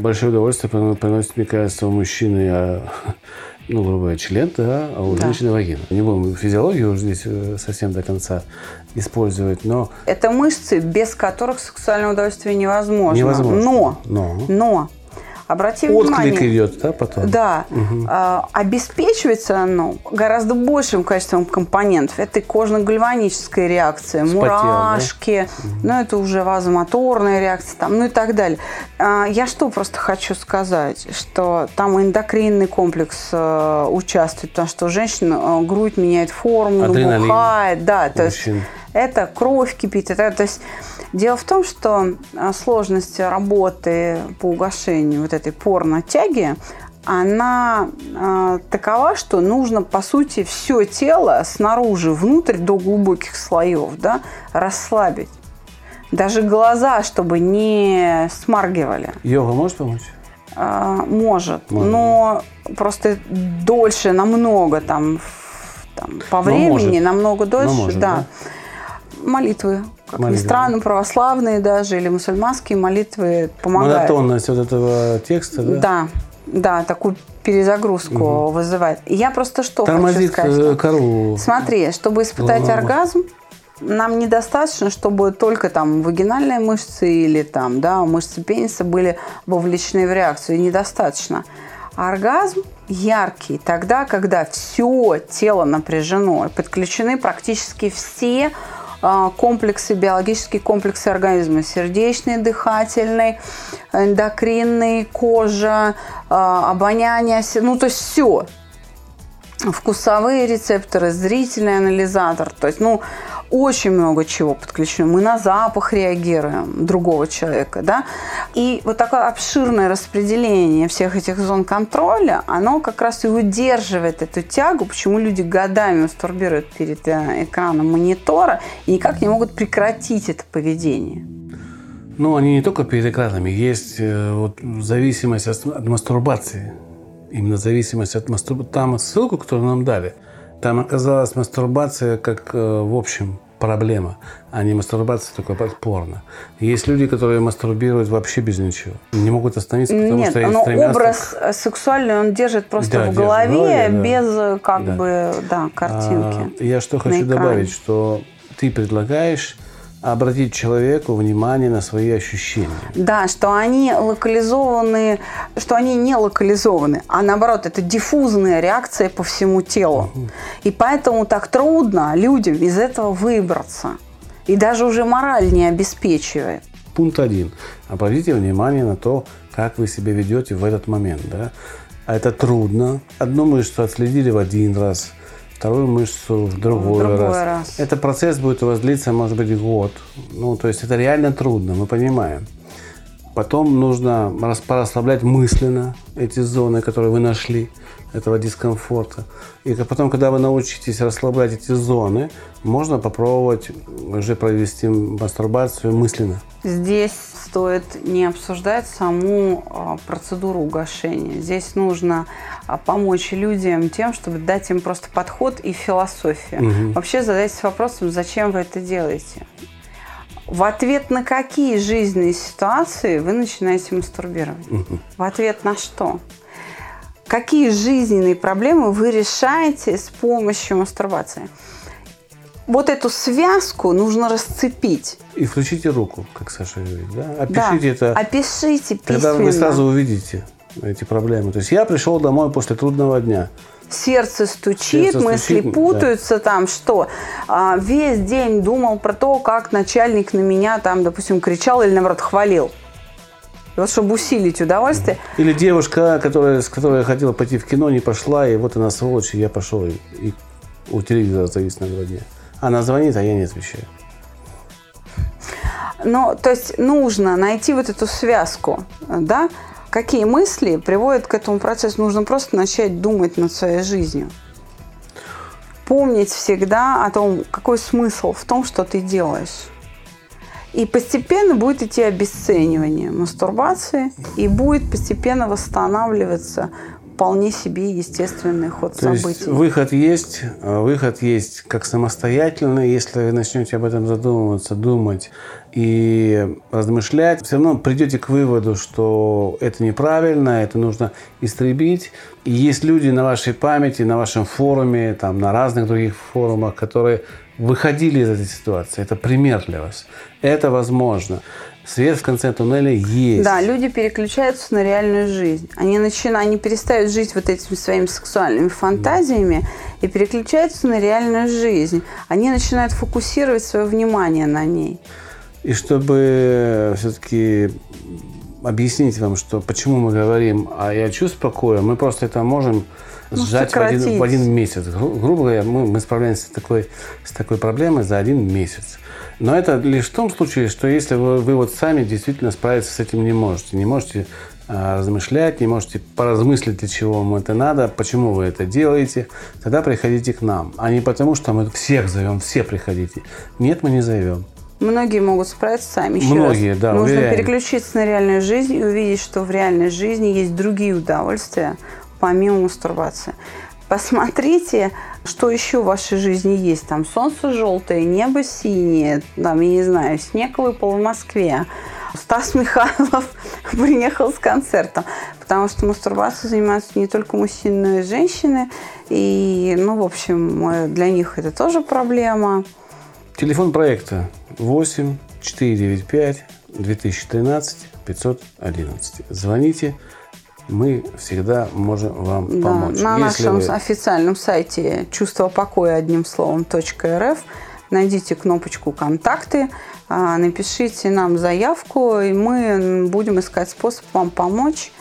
большое удовольствие приносит, мне кажется, у мужчины, а, ну, грубо говоря, член, да, а у да. женщины вагина. Не будем физиологию уже здесь э, совсем до конца использовать, но... Это мышцы, без которых сексуальное удовольствие невозможно. Невозможно. Но, но, но Обрати Отклик внимание. идет, да, потом? Да. Угу. Обеспечивается оно гораздо большим количеством компонентов. Это кожно-гальваническая реакция, Вспотел, мурашки, да? ну это уже вазомоторная реакция, там, ну и так далее. А, я что просто хочу сказать, что там эндокринный комплекс а, участвует, потому что у женщин а, грудь меняет форму, Адреналин. набухает, да, то есть это кровь кипит. Это, то есть дело в том, что а, сложность работы по угошению вот этой порно-тяги, она э, такова, что нужно, по сути, все тело снаружи, внутрь до глубоких слоев, да, расслабить. Даже глаза, чтобы не смаргивали. Йога может помочь? Э, может, может, но просто дольше, намного там, там по времени, намного дольше, может, да. да. Молитвы, как молитвы. ни странно, православные даже или мусульманские молитвы помогают. Монотонность вот этого текста, да? Да, да, такую перезагрузку угу. вызывает. Я просто что Тормозит хочу сказать? Э, корову. Смотри, чтобы испытать Лама. оргазм, нам недостаточно, чтобы только там вагинальные мышцы или там, да, мышцы пениса были вовлечены в реакцию. Недостаточно. Оргазм яркий тогда, когда все тело напряжено, подключены практически все комплексы, биологические комплексы организма. Сердечный, дыхательный, эндокринный, кожа, а, обоняние, ну то есть все. Вкусовые рецепторы, зрительный анализатор. То есть, ну, очень много чего подключено. Мы на запах реагируем другого человека, да. И вот такое обширное распределение всех этих зон контроля, оно как раз и удерживает эту тягу, почему люди годами мастурбируют перед э, экраном монитора и никак не могут прекратить это поведение. Ну, они не только перед экранами, есть э, вот зависимость от мастурбации. Именно зависимость от мастурбации. Там ссылку, которую нам дали – там оказалась мастурбация как, э, в общем, проблема, а не мастурбация только под порно. Есть люди, которые мастурбируют вообще без ничего. Не могут остановиться, потому Нет, что но образ сексуальный он держит просто да, в голове, в голове да. без как да. бы да, картинки. А, я что хочу добавить, что ты предлагаешь обратить человеку внимание на свои ощущения. Да, что они локализованы, что они не локализованы, а наоборот, это диффузная реакция по всему телу. Угу. И поэтому так трудно людям из этого выбраться. И даже уже мораль не обеспечивает. Пункт один. Обратите внимание на то, как вы себя ведете в этот момент. Да? А это трудно. Одну мышцу отследили в один раз – вторую мышцу в другой, в другой раз. раз. Это процесс будет у вас длиться, может быть, год. Ну, то есть это реально трудно, мы понимаем. Потом нужно расслаблять мысленно эти зоны, которые вы нашли, этого дискомфорта. И потом, когда вы научитесь расслаблять эти зоны, можно попробовать уже провести мастурбацию мысленно. Здесь стоит не обсуждать саму а, процедуру угошения. Здесь нужно а, помочь людям тем, чтобы дать им просто подход и философию. Угу. Вообще задайтесь вопросом, зачем вы это делаете. В ответ на какие жизненные ситуации вы начинаете мастурбировать? Угу. В ответ на что? Какие жизненные проблемы вы решаете с помощью мастурбации? вот эту связку нужно расцепить. И включите руку, как Саша говорит. Да? Опишите да. это. Опишите письменно. Тогда вы сразу увидите эти проблемы. То есть я пришел домой после трудного дня. Сердце стучит, Сердце мысли стучит, путаются, да. там что. А, весь день думал про то, как начальник на меня там, допустим, кричал или наоборот хвалил. И вот чтобы усилить удовольствие. Или девушка, которая, с которой я хотела пойти в кино, не пошла, и вот она сволочь, и я пошел, и, и у телевизора завис на два дня. Она звонит, а я не отвечаю. Ну, то есть нужно найти вот эту связку, да? Какие мысли приводят к этому процессу? Нужно просто начать думать над своей жизнью. Помнить всегда о том, какой смысл в том, что ты делаешь. И постепенно будет идти обесценивание мастурбации, и будет постепенно восстанавливаться вполне себе естественный ход То событий. Есть выход есть, а выход есть как самостоятельный, если вы начнете об этом задумываться, думать и размышлять, все равно придете к выводу, что это неправильно, это нужно истребить. И есть люди на вашей памяти, на вашем форуме, там, на разных других форумах, которые выходили из этой ситуации. Это пример для вас. Это возможно свет в конце туннеля есть. Да, люди переключаются на реальную жизнь. Они начинают, они перестают жить вот этими своими сексуальными фантазиями и переключаются на реальную жизнь. Они начинают фокусировать свое внимание на ней. И чтобы все-таки объяснить вам, что почему мы говорим, а я чувствую покоя, мы просто это можем Ну, сжать в один, в один месяц. Гру- грубо говоря, мы, мы справляемся с такой, с такой проблемой за один месяц. Но это лишь в том случае, что если вы, вы вот сами действительно справиться с этим не можете, не можете а, размышлять, не можете поразмыслить, для чего вам это надо, почему вы это делаете, тогда приходите к нам. А не потому, что мы всех зовем, все приходите. Нет, мы не зовем. Многие могут справиться сами. Еще Многие, раз. да, Нужно уверяем. переключиться на реальную жизнь и увидеть, что в реальной жизни есть другие удовольствия, помимо мастурбации. Посмотрите, что еще в вашей жизни есть. Там солнце желтое, небо синее, там, я не знаю, снег выпал в Москве. Стас Михайлов [laughs] приехал с концертом. Потому что мастурбацией занимаются не только мужчины, но и женщины. И, ну, в общем, для них это тоже проблема. Телефон проекта 8 495 2013 511. Звоните, мы всегда можем вам Да, помочь. на Если нашем вы- официальном сайте чувство покоя одним словом .рф найдите кнопочку «Контакты», а, напишите нам заявку, и мы будем искать способ вам помочь.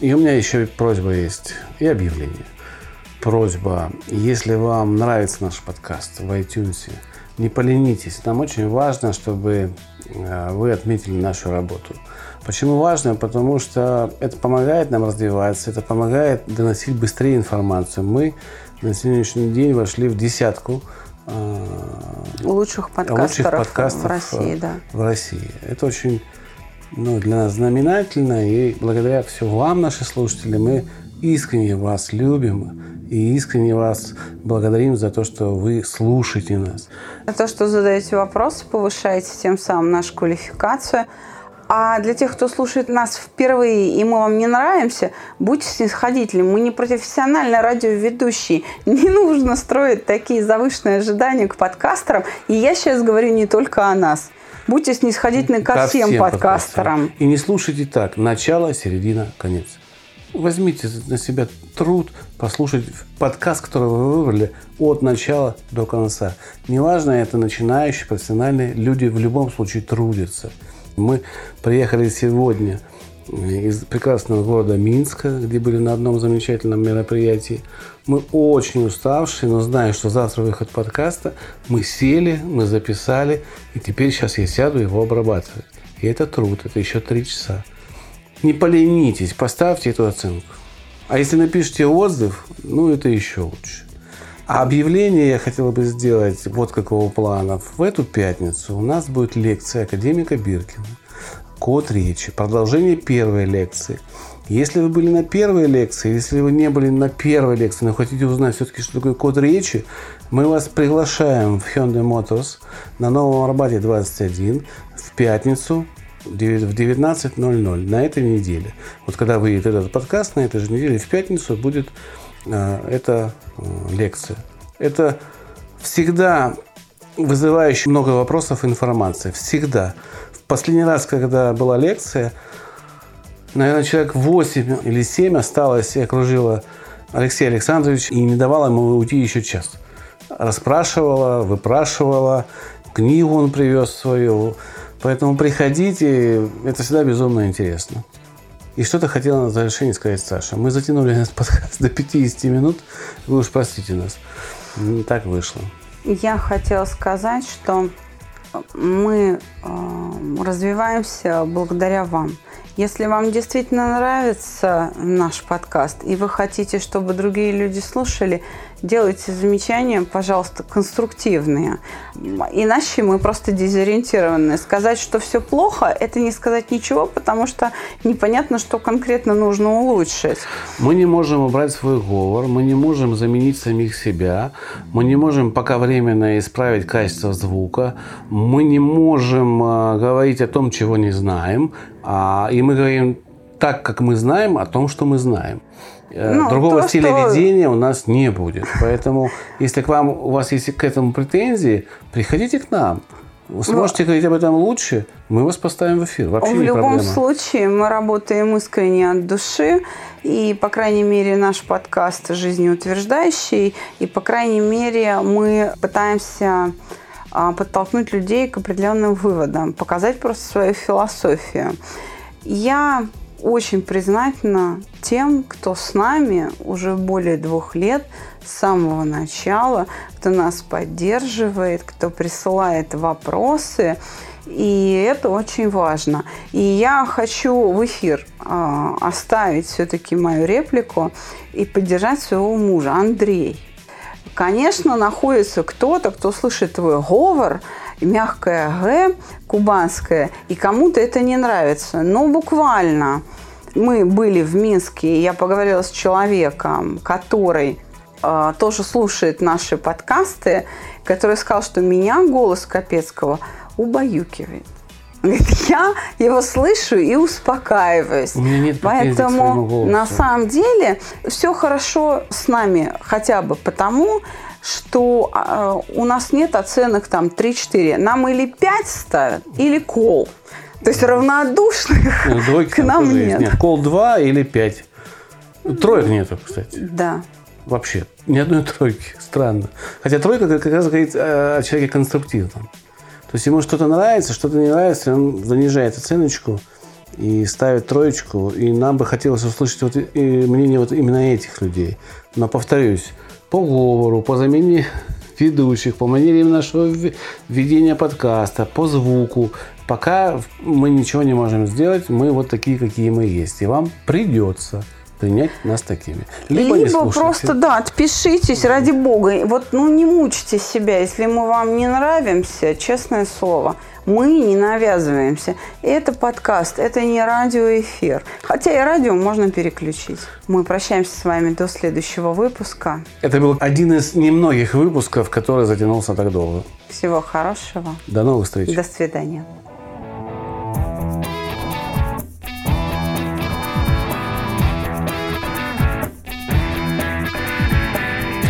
И у меня еще просьба есть и объявление. Просьба, если вам нравится наш подкаст в iTunes, не поленитесь. Нам очень важно, чтобы э, вы отметили нашу работу. Почему важно? Потому что это помогает нам развиваться, это помогает доносить быстрее информацию. Мы на сегодняшний день вошли в десятку э, Лучших подкастеров, лучших подкастов в России, да. в России. Это очень ну, для нас знаменательно, и благодаря все вам, наши слушатели, мы искренне вас любим и искренне вас благодарим за то, что вы слушаете нас. За то, что задаете вопросы, повышаете тем самым нашу квалификацию. А для тех, кто слушает нас впервые, и мы вам не нравимся, будьте снисходительны. Мы не профессиональные радиоведущие. Не нужно строить такие завышенные ожидания к подкастерам. И я сейчас говорю не только о нас. Будьте снисходительны ко, всем, подкастерам. И не слушайте так. Начало, середина, конец. Возьмите на себя труд послушать подкаст, который вы выбрали от начала до конца. Неважно, это начинающие, профессиональные люди в любом случае трудятся. Мы приехали сегодня из прекрасного города Минска, где были на одном замечательном мероприятии. Мы очень уставшие, но зная, что завтра выход подкаста, мы сели, мы записали, и теперь сейчас я сяду его обрабатывать. И это труд, это еще три часа. Не поленитесь, поставьте эту оценку. А если напишите отзыв, ну это еще лучше. А объявление я хотел бы сделать вот какого плана. В эту пятницу у нас будет лекция академика Биркина. Код речи. Продолжение первой лекции. Если вы были на первой лекции, если вы не были на первой лекции, но хотите узнать все-таки, что такое код речи, мы вас приглашаем в Hyundai Motors на Новом Арбате 21 в пятницу в 19.00 на этой неделе. Вот когда выйдет этот подкаст, на этой же неделе в пятницу будет э, эта э, лекция. Это всегда вызывающий много вопросов информация. Всегда. В последний раз, когда была лекция, наверное, человек 8 или 7 осталось и окружило Алексей Александрович и не давала ему уйти еще час. Расспрашивала, выпрашивала, книгу он привез свою. Поэтому приходите, это всегда безумно интересно. И что-то хотела на завершение сказать Саша. Мы затянули этот подкаст до 50 минут. Вы уж простите нас. Ну, Так вышло. Я хотела сказать, что мы э, развиваемся благодаря вам. Если вам действительно нравится наш подкаст, и вы хотите, чтобы другие люди слушали, делайте замечания, пожалуйста, конструктивные. Иначе мы просто дезориентированы. Сказать, что все плохо, это не сказать ничего, потому что непонятно, что конкретно нужно улучшить. Мы не можем убрать свой говор, мы не можем заменить самих себя, мы не можем пока временно исправить качество звука, мы не можем э, говорить о том, чего не знаем, а, и мы говорим так, как мы знаем, о том, что мы знаем. Э, Ну, Другого то, стиля что- ведения у нас не будет. Поэтому, если к вам, у вас есть к этому претензии, приходите к нам. Вы сможете говорить об этом лучше, мы вас поставим в эфир. Вообще В любом проблема. случае мы работаем искренне от души, и, по крайней мере, наш подкаст жизнеутверждающий, и, по крайней мере, мы пытаемся подтолкнуть людей к определенным выводам, показать просто свою философию. Я очень признательна тем, кто с нами уже более двух лет с самого начала, кто нас поддерживает, кто присылает вопросы. И это очень важно. И я хочу в эфир э, оставить все-таки мою реплику и поддержать своего мужа, Андрей. Конечно, находится кто-то, кто слышит твой говор, мягкое «г», кубанское, и кому-то это не нравится. Но буквально мы были в Минске, и я поговорила с человеком, который э, тоже слушает наши подкасты, который сказал, что меня голос Капецкого убаюкивает. Говорит, я его слышу и успокаиваюсь. У меня нет Поэтому на самом деле все хорошо с нами хотя бы потому, что э, у нас нет оценок там 3-4. Нам или 5 ставят, или кол. То есть равнодушных ну, Двойки к нам нет. нет. Кол 2 или 5. Троек нету, кстати. Да. Вообще. Ни одной [laughs] тройки. Странно. Хотя тройка как раз говорит о человеке конструктивном. То есть ему что-то нравится, что-то не нравится, он занижает оценочку и ставит троечку. И нам бы хотелось услышать вот мнение вот именно этих людей. Но повторюсь, по говору, по замене [laughs] ведущих, по манере нашего ведения подкаста, по звуку. Пока мы ничего не можем сделать, мы вот такие, какие мы есть. И вам придется принять нас такими. Либо, Либо просто, да, отпишитесь, ради бога. Вот, ну, не мучьте себя, если мы вам не нравимся, честное слово. Мы не навязываемся. Это подкаст, это не радиоэфир. Хотя и радио можно переключить. Мы прощаемся с вами до следующего выпуска. Это был один из немногих выпусков, который затянулся так долго. Всего хорошего. До новых встреч. До свидания.